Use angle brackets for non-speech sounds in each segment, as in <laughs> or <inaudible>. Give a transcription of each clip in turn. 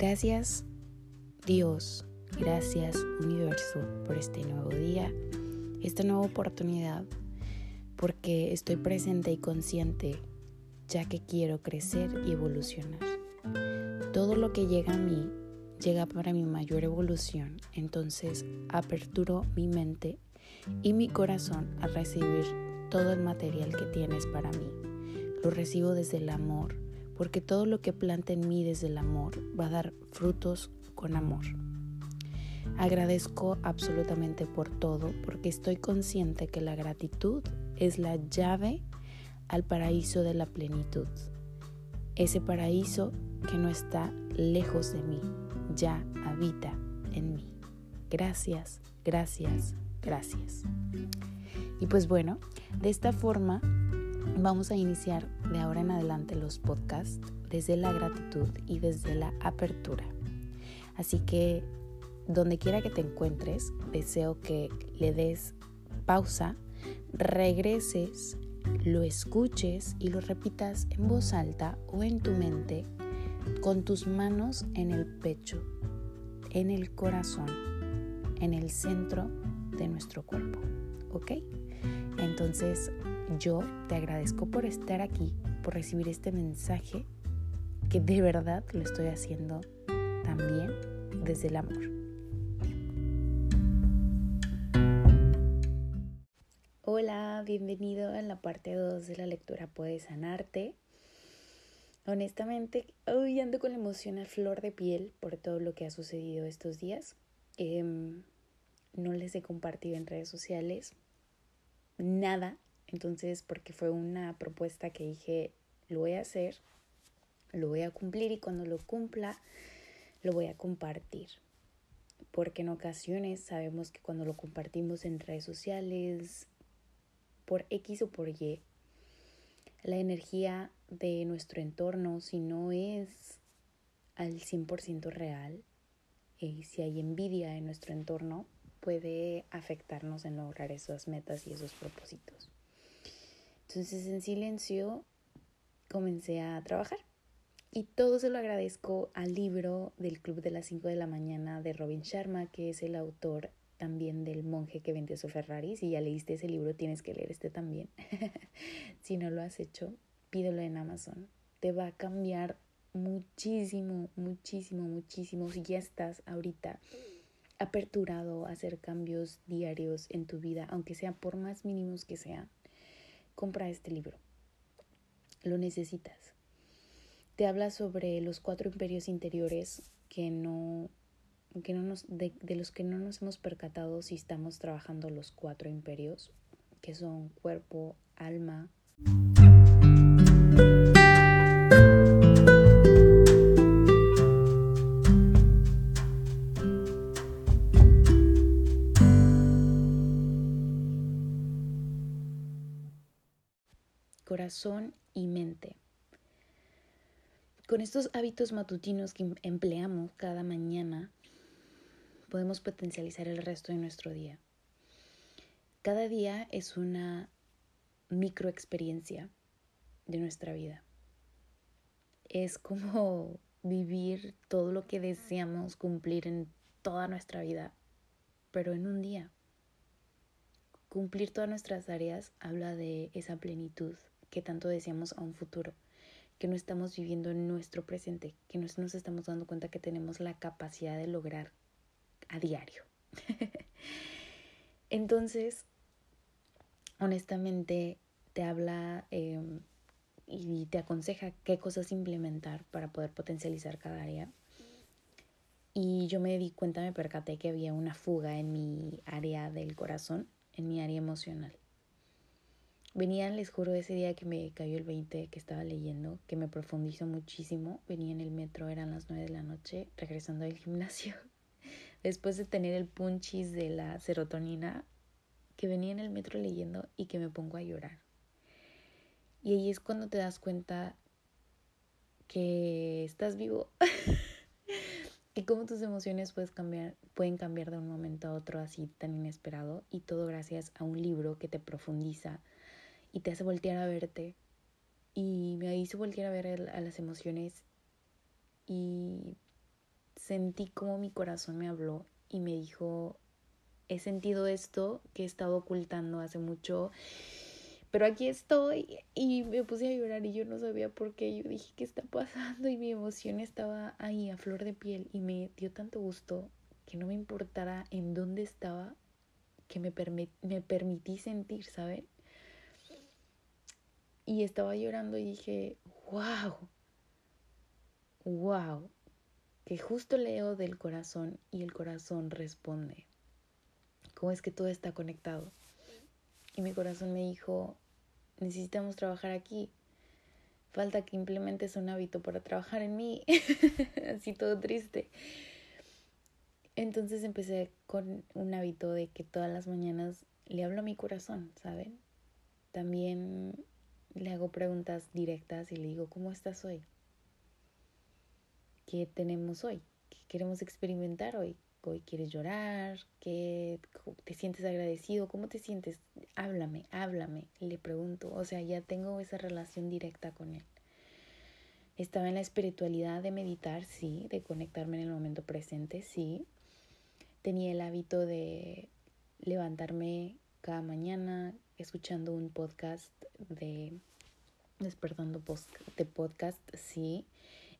Gracias Dios, gracias universo por este nuevo día, esta nueva oportunidad, porque estoy presente y consciente ya que quiero crecer y evolucionar. Todo lo que llega a mí llega para mi mayor evolución, entonces aperturo mi mente y mi corazón a recibir todo el material que tienes para mí. Lo recibo desde el amor, porque todo lo que planta en mí desde el amor va a dar frutos con amor. Agradezco absolutamente por todo porque estoy consciente que la gratitud es la llave al paraíso de la plenitud. Ese paraíso que no está lejos de mí, ya habita en mí. Gracias, gracias, gracias. Y pues bueno, de esta forma vamos a iniciar de ahora en adelante los podcasts desde la gratitud y desde la apertura. Así que donde quiera que te encuentres, deseo que le des pausa, regreses, lo escuches y lo repitas en voz alta o en tu mente con tus manos en el pecho, en el corazón, en el centro de nuestro cuerpo. ¿Ok? Entonces yo te agradezco por estar aquí, por recibir este mensaje que de verdad lo estoy haciendo también desde el amor. Hola, bienvenido a la parte 2 de la lectura Puedes sanarte. Honestamente, hoy ando con la emoción a flor de piel por todo lo que ha sucedido estos días. Em, no les he compartido en redes sociales nada, entonces porque fue una propuesta que dije, lo voy a hacer, lo voy a cumplir y cuando lo cumpla, lo voy a compartir. Porque en ocasiones sabemos que cuando lo compartimos en redes sociales, por X o por Y, la energía de nuestro entorno, si no es al 100% real, y si hay envidia en nuestro entorno, puede afectarnos en lograr esas metas y esos propósitos. Entonces en silencio comencé a trabajar. Y todo se lo agradezco al libro del Club de las 5 de la mañana de Robin Sharma, que es el autor también del monje que vendió su Ferrari. Si ya leíste ese libro, tienes que leer este también. <laughs> si no lo has hecho, pídelo en Amazon. Te va a cambiar muchísimo, muchísimo, muchísimo. Si ya estás ahorita aperturado a hacer cambios diarios en tu vida, aunque sea por más mínimos que sean, compra este libro. Lo necesitas te habla sobre los cuatro imperios interiores que no, que no nos, de, de los que no nos hemos percatado si estamos trabajando los cuatro imperios, que son cuerpo, alma, corazón y mente. Con estos hábitos matutinos que empleamos cada mañana, podemos potencializar el resto de nuestro día. Cada día es una microexperiencia de nuestra vida. Es como <laughs> vivir todo lo que deseamos cumplir en toda nuestra vida, pero en un día. Cumplir todas nuestras áreas habla de esa plenitud que tanto deseamos a un futuro que no estamos viviendo en nuestro presente, que no nos estamos dando cuenta que tenemos la capacidad de lograr a diario. <laughs> Entonces, honestamente, te habla em, y te aconseja qué cosas implementar para poder potencializar cada área. Y yo me di cuenta, me percaté que había una fuga en mi área del corazón, en mi área emocional. Venía, les juro, ese día que me cayó el 20 que estaba leyendo, que me profundizó muchísimo. Venía en el metro, eran las 9 de la noche, regresando al gimnasio. <laughs> Después de tener el punchis de la serotonina, que venía en el metro leyendo y que me pongo a llorar. Y ahí es cuando te das cuenta que estás vivo. <laughs> y cómo tus emociones puedes cambiar, pueden cambiar de un momento a otro así tan inesperado. Y todo gracias a un libro que te profundiza y te hace voltear a verte. Y me hizo voltear a ver a las emociones y sentí como mi corazón me habló y me dijo, he sentido esto que he estado ocultando hace mucho, pero aquí estoy y me puse a llorar y yo no sabía por qué. Yo dije, ¿qué está pasando? Y mi emoción estaba ahí a flor de piel y me dio tanto gusto que no me importara en dónde estaba, que me, me permití sentir, ¿sabes? Y estaba llorando y dije, wow, wow, que justo leo del corazón y el corazón responde. ¿Cómo es que todo está conectado? Y mi corazón me dijo, necesitamos trabajar aquí. Falta que implementes un hábito para trabajar en mí. <laughs> Así todo triste. Entonces empecé con un hábito de que todas las mañanas le hablo a mi corazón, ¿saben? También le hago preguntas directas y le digo, ¿cómo estás hoy? ¿Qué tenemos hoy? ¿Qué queremos experimentar hoy? hoy quieres llorar, que te sientes agradecido, cómo te sientes, háblame, háblame, le pregunto, o sea, ya tengo esa relación directa con él. Estaba en la espiritualidad de meditar, sí, de conectarme en el momento presente, sí. Tenía el hábito de levantarme cada mañana escuchando un podcast de despertando de podcast, sí,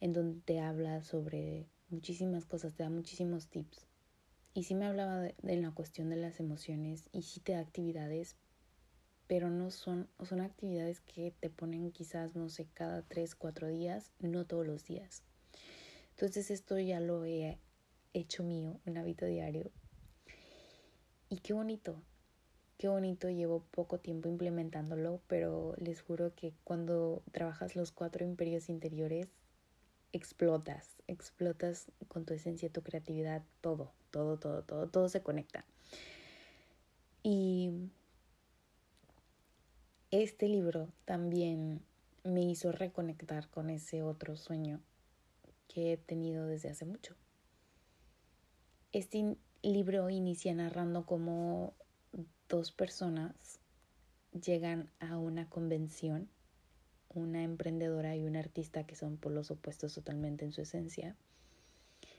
en donde te habla sobre muchísimas cosas, te da muchísimos tips. Y sí me hablaba de, la cuestión de las emociones y sí te da actividades, pero no son, son actividades que te ponen quizás, no sé, cada tres, cuatro días, no todos los días. Entonces esto ya lo he hecho mío, un hábito diario. Y qué bonito, qué bonito, llevo poco tiempo implementándolo, pero les juro que cuando trabajas los cuatro imperios interiores, explotas, explotas con tu esencia, tu creatividad, todo, todo, todo, todo, todo se conecta. Y este libro también me hizo reconectar con ese otro sueño que he tenido desde hace mucho. Este libro inicia narrando cómo dos personas llegan a una convención una emprendedora y un artista que son por los opuestos totalmente en su esencia,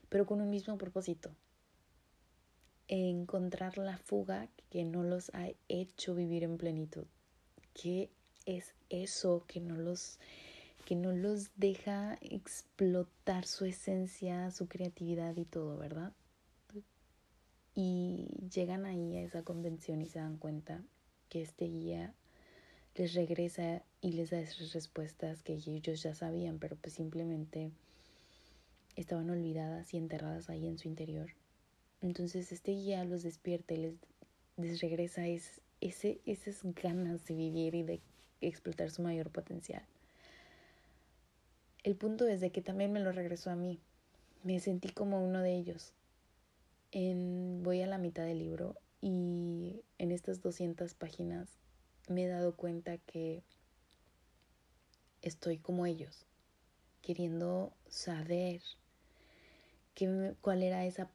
pero con un mismo propósito. Encontrar la fuga que no los ha hecho vivir en plenitud. ¿Qué es eso que no los que no los deja explotar su esencia, su creatividad y todo, ¿verdad? Y llegan ahí a esa convención y se dan cuenta que este guía les regresa y les da esas respuestas que ellos ya sabían, pero pues simplemente estaban olvidadas y enterradas ahí en su interior. Entonces este guía los despierta y les, les regresa es, ese, esas ganas de vivir y de explotar su mayor potencial. El punto es que también me lo regresó a mí. Me sentí como uno de ellos. En, voy a la mitad del libro y en estas 200 páginas me he dado cuenta que estoy como ellos, queriendo saber qué, cuál era esa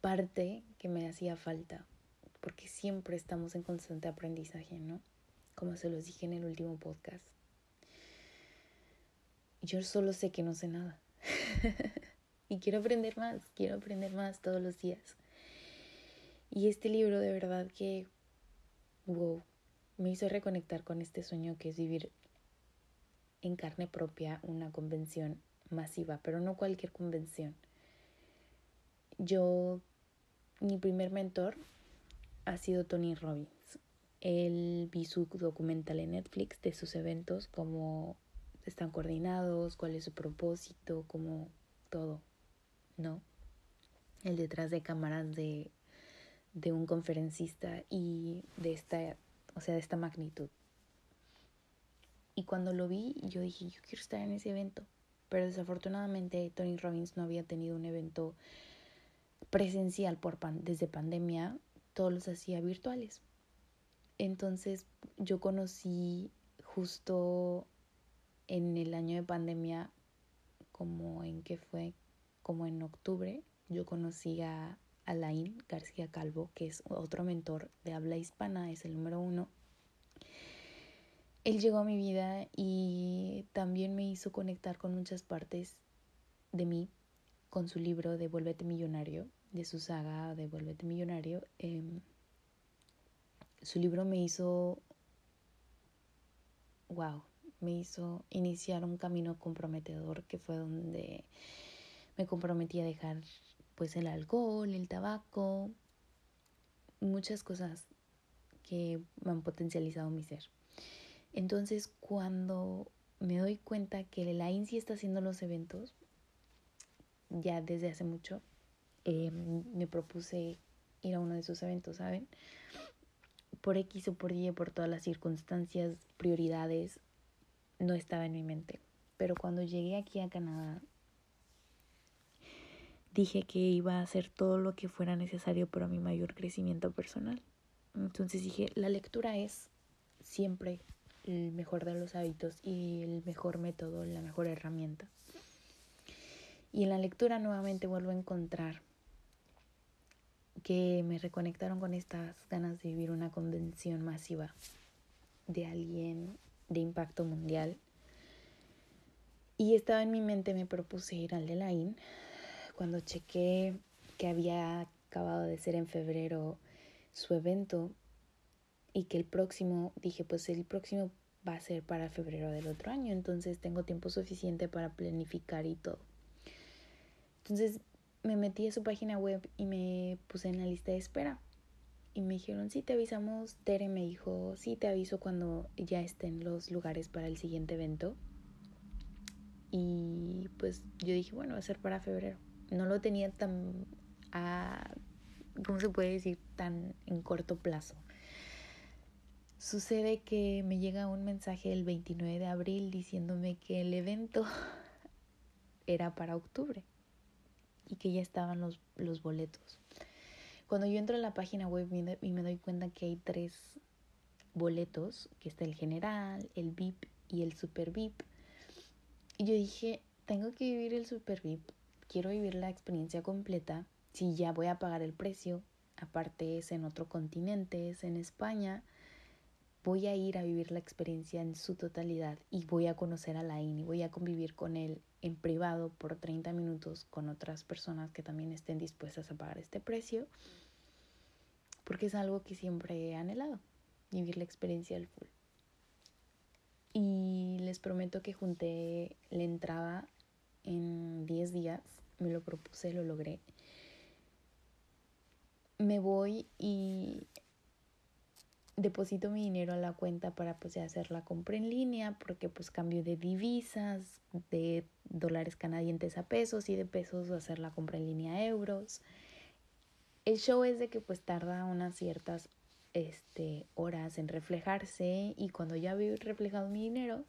parte que me hacía falta, porque siempre estamos en constante aprendizaje, ¿no? Como se los dije en el último podcast. Yo solo sé que no sé nada. <laughs> y quiero aprender más, quiero aprender más todos los días. Y este libro de verdad que, wow, me hizo reconectar con este sueño que es vivir en carne propia una convención masiva, pero no cualquier convención. Yo, mi primer mentor ha sido Tony Robbins. Él vi su documental en Netflix de sus eventos, cómo están coordinados, cuál es su propósito, como todo, ¿no? El detrás de cámaras de, de un conferencista y de esta o sea, de esta magnitud. Y cuando lo vi, yo dije, yo quiero estar en ese evento. Pero desafortunadamente Tony Robbins no había tenido un evento presencial por desde pandemia, todos los hacía virtuales. Entonces yo conocí justo en el año de pandemia, como en que fue, como en octubre, yo conocí a Alain García Calvo, que es otro mentor de habla hispana, es el número uno. Él llegó a mi vida y también me hizo conectar con muchas partes de mí con su libro Devuélvete Millonario, de su saga Devuélvete Millonario. Em, su libro me hizo, wow, me hizo iniciar un camino comprometedor que fue donde me comprometí a dejar pues el alcohol, el tabaco, muchas cosas que me han potencializado mi ser. Entonces, cuando me doy cuenta que la INSI está haciendo los eventos, ya desde hace mucho, em, me propuse ir a uno de esos eventos, ¿saben? Por X o por Y, por todas las circunstancias, prioridades, no estaba en mi mente. Pero cuando llegué aquí a Canadá, dije que iba a hacer todo lo que fuera necesario para mi mayor crecimiento personal. Entonces dije, la lectura es siempre el mejor de los hábitos y el mejor método, la mejor herramienta. Y en la lectura nuevamente vuelvo a encontrar que me reconectaron con estas ganas de vivir una convención masiva de alguien de impacto mundial. Y estaba en mi mente, me propuse ir al de la IN. Cuando chequé que había acabado de ser en febrero su evento y que el próximo, dije, pues el próximo va a ser para febrero del otro año, entonces tengo tiempo suficiente para planificar y todo. Entonces me metí a su página web y me puse en la lista de espera. Y me dijeron, sí, te avisamos. Tere me dijo, sí, te aviso cuando ya estén los lugares para el siguiente evento. Y pues yo dije, bueno, va a ser para febrero. No lo tenía tan, a, ¿cómo se puede decir? Tan en corto plazo. Sucede que me llega un mensaje el 29 de abril diciéndome que el evento <laughs> era para octubre y que ya estaban los, los boletos. Cuando yo entro a la página web y me doy cuenta que hay tres boletos, que está el general, el VIP y el super VIP, y yo dije, tengo que vivir el super VIP, quiero vivir la experiencia completa, si ya voy a pagar el precio, aparte es en otro continente, es en España, voy a ir a vivir la experiencia en su totalidad y voy a conocer a Lain y voy a convivir con él en privado por 30 minutos con otras personas que también estén dispuestas a pagar este precio, porque es algo que siempre he anhelado, vivir la experiencia al full. Y les prometo que junté la entrada en 10 días, me lo propuse, lo logré. Me voy y deposito mi dinero a la cuenta para pues hacer la compra en línea porque pues cambio de divisas de dólares canadienses a pesos y de pesos hacer la compra en línea a euros el show es de que pues tarda unas ciertas este, horas en reflejarse y cuando ya veo reflejado mi dinero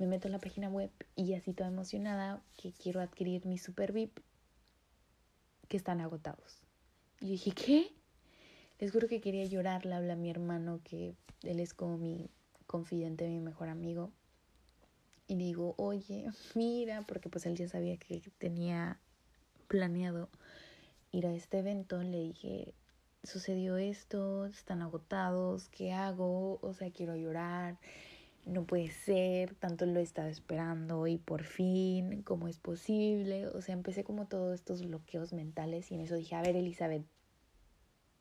me meto en la página web y así toda emocionada que quiero adquirir mi super VIP que están agotados y dije ¿qué? Les juro que quería llorar, le habla a mi hermano, que él es como mi confidente, mi mejor amigo. Y digo, oye, mira, porque pues él ya sabía que tenía planeado ir a este evento. Le dije, sucedió esto, están agotados, ¿qué hago? O sea, quiero llorar, no puede ser, tanto lo he estado esperando y por fin, ¿cómo es posible? O sea, empecé como todos estos bloqueos mentales y en eso dije, a ver, Elizabeth,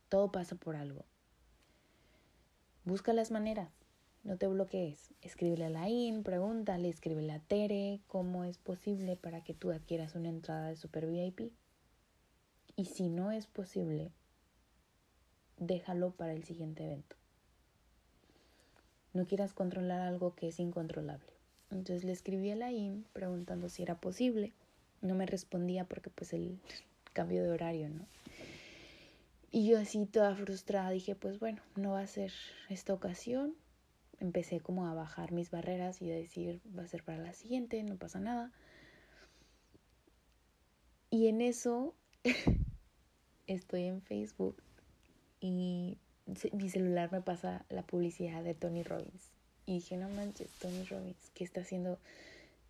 todo pasa por algo. Busca las maneras. No te bloquees. Escríbele a Lain, pregúntale, escríbele a Tere cómo es posible para que tú adquieras una entrada de Super VIP. Y si no es posible, déjalo para el siguiente evento. No quieras controlar algo que es incontrolable. Entonces le escribí a Lain preguntando si era posible. No me respondía porque pues el cambio de horario, ¿no? Y yo así toda frustrada dije, pues bueno, no va a ser esta ocasión. Empecé como a bajar mis barreras y a decir, va a ser para la siguiente, no pasa nada. Y en eso <laughs> estoy en Facebook y mi celular me pasa la publicidad de Tony Robbins. Y dije, no manches, Tony Robbins, ¿qué está haciendo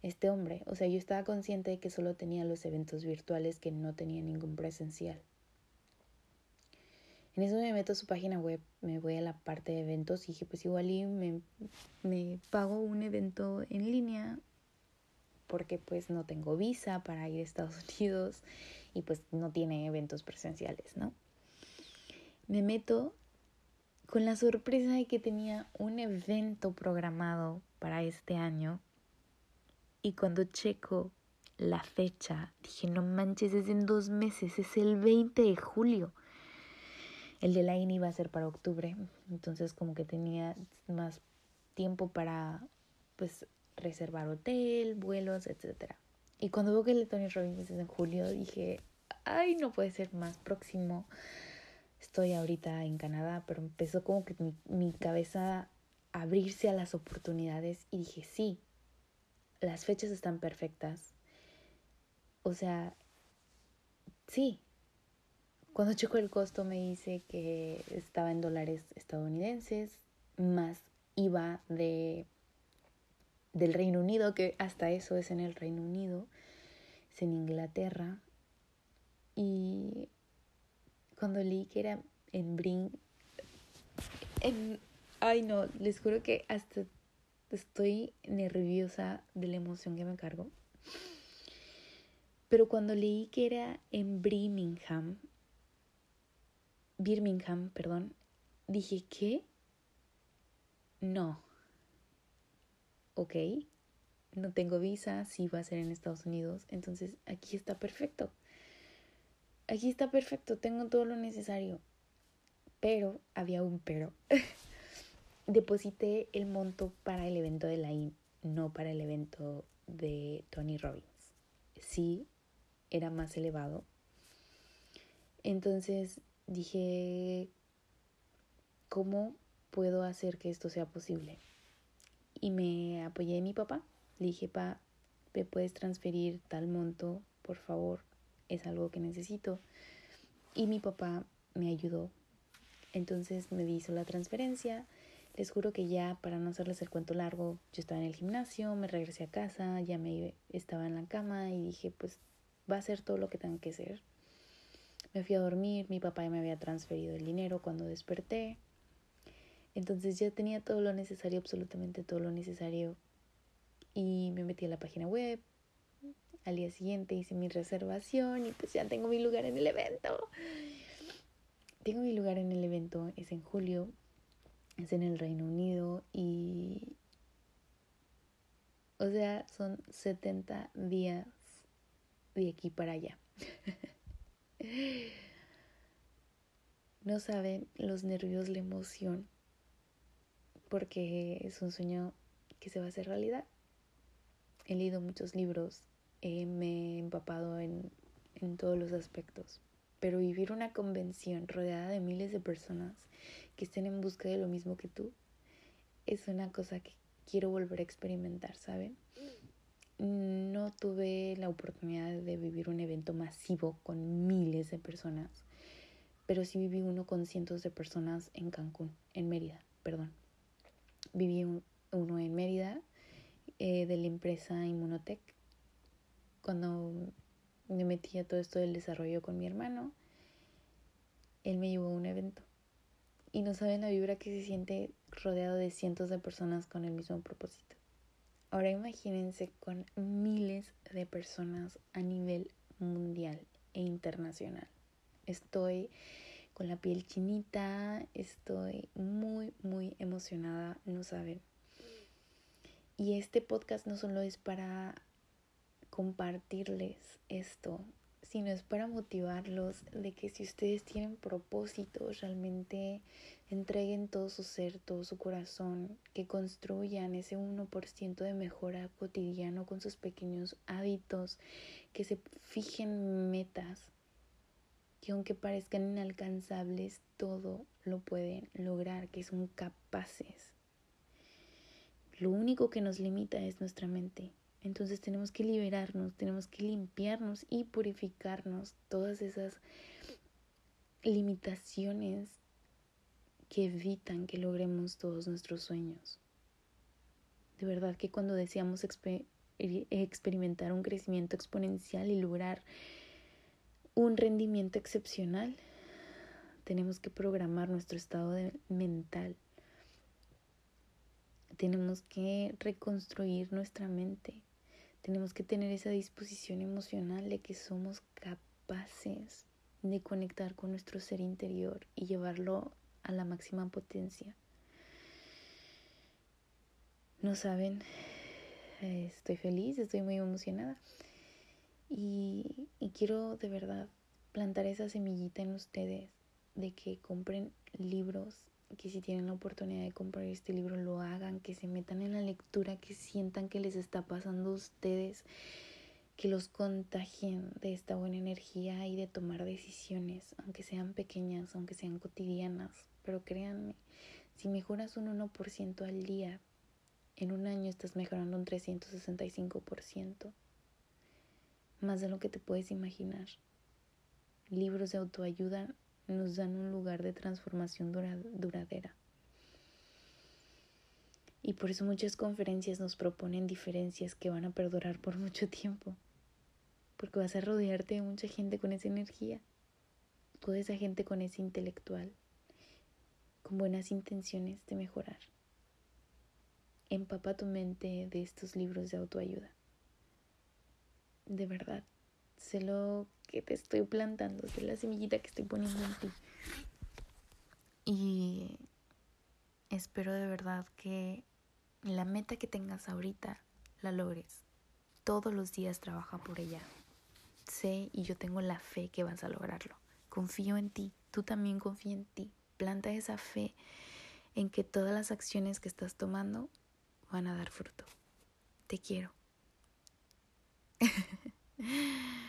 este hombre? O sea, yo estaba consciente de que solo tenía los eventos virtuales, que no tenía ningún presencial. En eso me meto a su página web, me voy a la parte de eventos y dije, pues igual y me, me pago un evento en línea porque pues no tengo visa para ir a Estados <laughs> Unidos y pues no tiene eventos presenciales, ¿no? Me meto con la sorpresa de que tenía un evento programado para este año y cuando checo la fecha, dije, no manches, es en dos meses, es el 20 de julio. El de la INI va a ser para octubre, entonces como que tenía más tiempo para pues reservar hotel, vuelos, etc. Y cuando veo que el de Tony Robbins es en julio, dije, ay, no puede ser más próximo. Estoy ahorita en Canadá, pero empezó como que mi, cabeza a abrirse a las oportunidades y dije, sí, las fechas están perfectas. O sea, sí, cuando checo el costo me dice que estaba en dólares estadounidenses, más IVA de, del Reino Unido, que hasta eso es en el Reino Unido, es en Inglaterra. Y cuando leí que era en Brin, en, ay no, les juro que hasta estoy nerviosa de la emoción que me cargo. Pero cuando leí que era en Birmingham, Birmingham, perdón, dije, ¿qué? No. Ok, no tengo visa, sí va a ser en Estados Unidos, entonces aquí está perfecto. Aquí está perfecto, tengo todo lo necesario. Pero, había un pero. <laughs> Deposité el monto para el evento de la IN, no para el evento de Tony Robbins. Sí, era más elevado. Entonces dije, ¿cómo puedo hacer que esto sea posible? Y me apoyé en mi papá. Le dije, pa, ¿me puedes transferir tal monto? Por favor, es algo que necesito. Y mi papá me ayudó. Entonces me hizo la transferencia. Les juro que ya, para no hacerles el cuento largo, yo estaba en el gimnasio, me regresé a casa, ya me estaba en la cama y dije, pues va a ser todo lo que tenga que ser. Me fui a dormir, mi papá ya me había transferido el dinero cuando desperté. Entonces ya tenía todo lo necesario, absolutamente todo lo necesario. Y me metí a la página web. Al día siguiente hice mi reservación y pues ya tengo mi lugar en el evento. Tengo mi lugar en el evento, es en julio, es en el Reino Unido y... O sea, son 70 días de aquí para allá. <laughs> no saben los nervios, la emoción, porque es un sueño que se va a hacer realidad. He leído muchos libros, me he empapado en, en todos los aspectos, pero vivir una convención rodeada de miles de personas que estén en busca de lo mismo que tú es una cosa que quiero volver a experimentar, ¿saben? no tuve la oportunidad de vivir un evento masivo con miles de personas, pero sí viví uno con cientos de personas en Cancún, en Mérida, perdón. Viví uno en Mérida eh, de la empresa Inmunotech. Cuando me metí a todo esto del desarrollo con mi hermano, él me llevó a un evento. Y no saben la vibra que se siente rodeado de cientos de personas con el mismo propósito. Ahora imagínense con miles de personas a nivel mundial e internacional. Estoy con la piel chinita, estoy muy, muy emocionada, no saben. Y este podcast no solo es para compartirles esto, sino es para motivarlos de que si ustedes tienen propósitos, realmente entreguen todo su ser, todo su corazón, que construyan ese 1% de mejora cotidiano con sus pequeños hábitos, que se fijen metas, que aunque parezcan inalcanzables, todo lo pueden lograr, que son capaces. Lo único que nos limita es nuestra mente. Entonces tenemos que liberarnos, tenemos que limpiarnos y purificarnos todas esas limitaciones que evitan que logremos todos nuestros sueños. De verdad que cuando deseamos experimentar un crecimiento exponencial y lograr un rendimiento excepcional, tenemos que programar nuestro estado mental. Tenemos que reconstruir nuestra mente Tenemos que tener esa disposición emocional de que somos capaces de conectar con nuestro ser interior y llevarlo a la máxima potencia. No saben, estoy feliz, estoy muy emocionada y, y quiero de verdad plantar esa semillita en ustedes de que compren libros, que si tienen la oportunidad de comprar este libro lo hagan, que se metan en la lectura, que sientan que les está pasando a ustedes, que los contagien de esta buena energía y de tomar decisiones, aunque sean pequeñas, aunque sean cotidianas. Pero créanme, si mejoras un 1% al día, en un año estás mejorando un 365%, más de lo que te puedes imaginar. Libros de autoayuda nos dan un lugar de transformación duradera. Y por eso muchas conferencias nos proponen diferencias que van a perdurar por mucho tiempo. Porque vas a rodearte de mucha gente con esa energía. Toda esa gente con ese intelectual. Con buenas intenciones de mejorar. Empapa tu mente de estos libros de autoayuda. De verdad, sé lo que te estoy plantando, sé la semillita que estoy poniendo en ti. Y espero de verdad que la meta que tengas ahorita la logres. Todos los días trabaja por ella. Sé y yo tengo la fe que vas a lograrlo. Confío en ti, tú también confía en ti. Planta esa fe en que todas las acciones que estás tomando van a dar fruto. Te quiero. <laughs>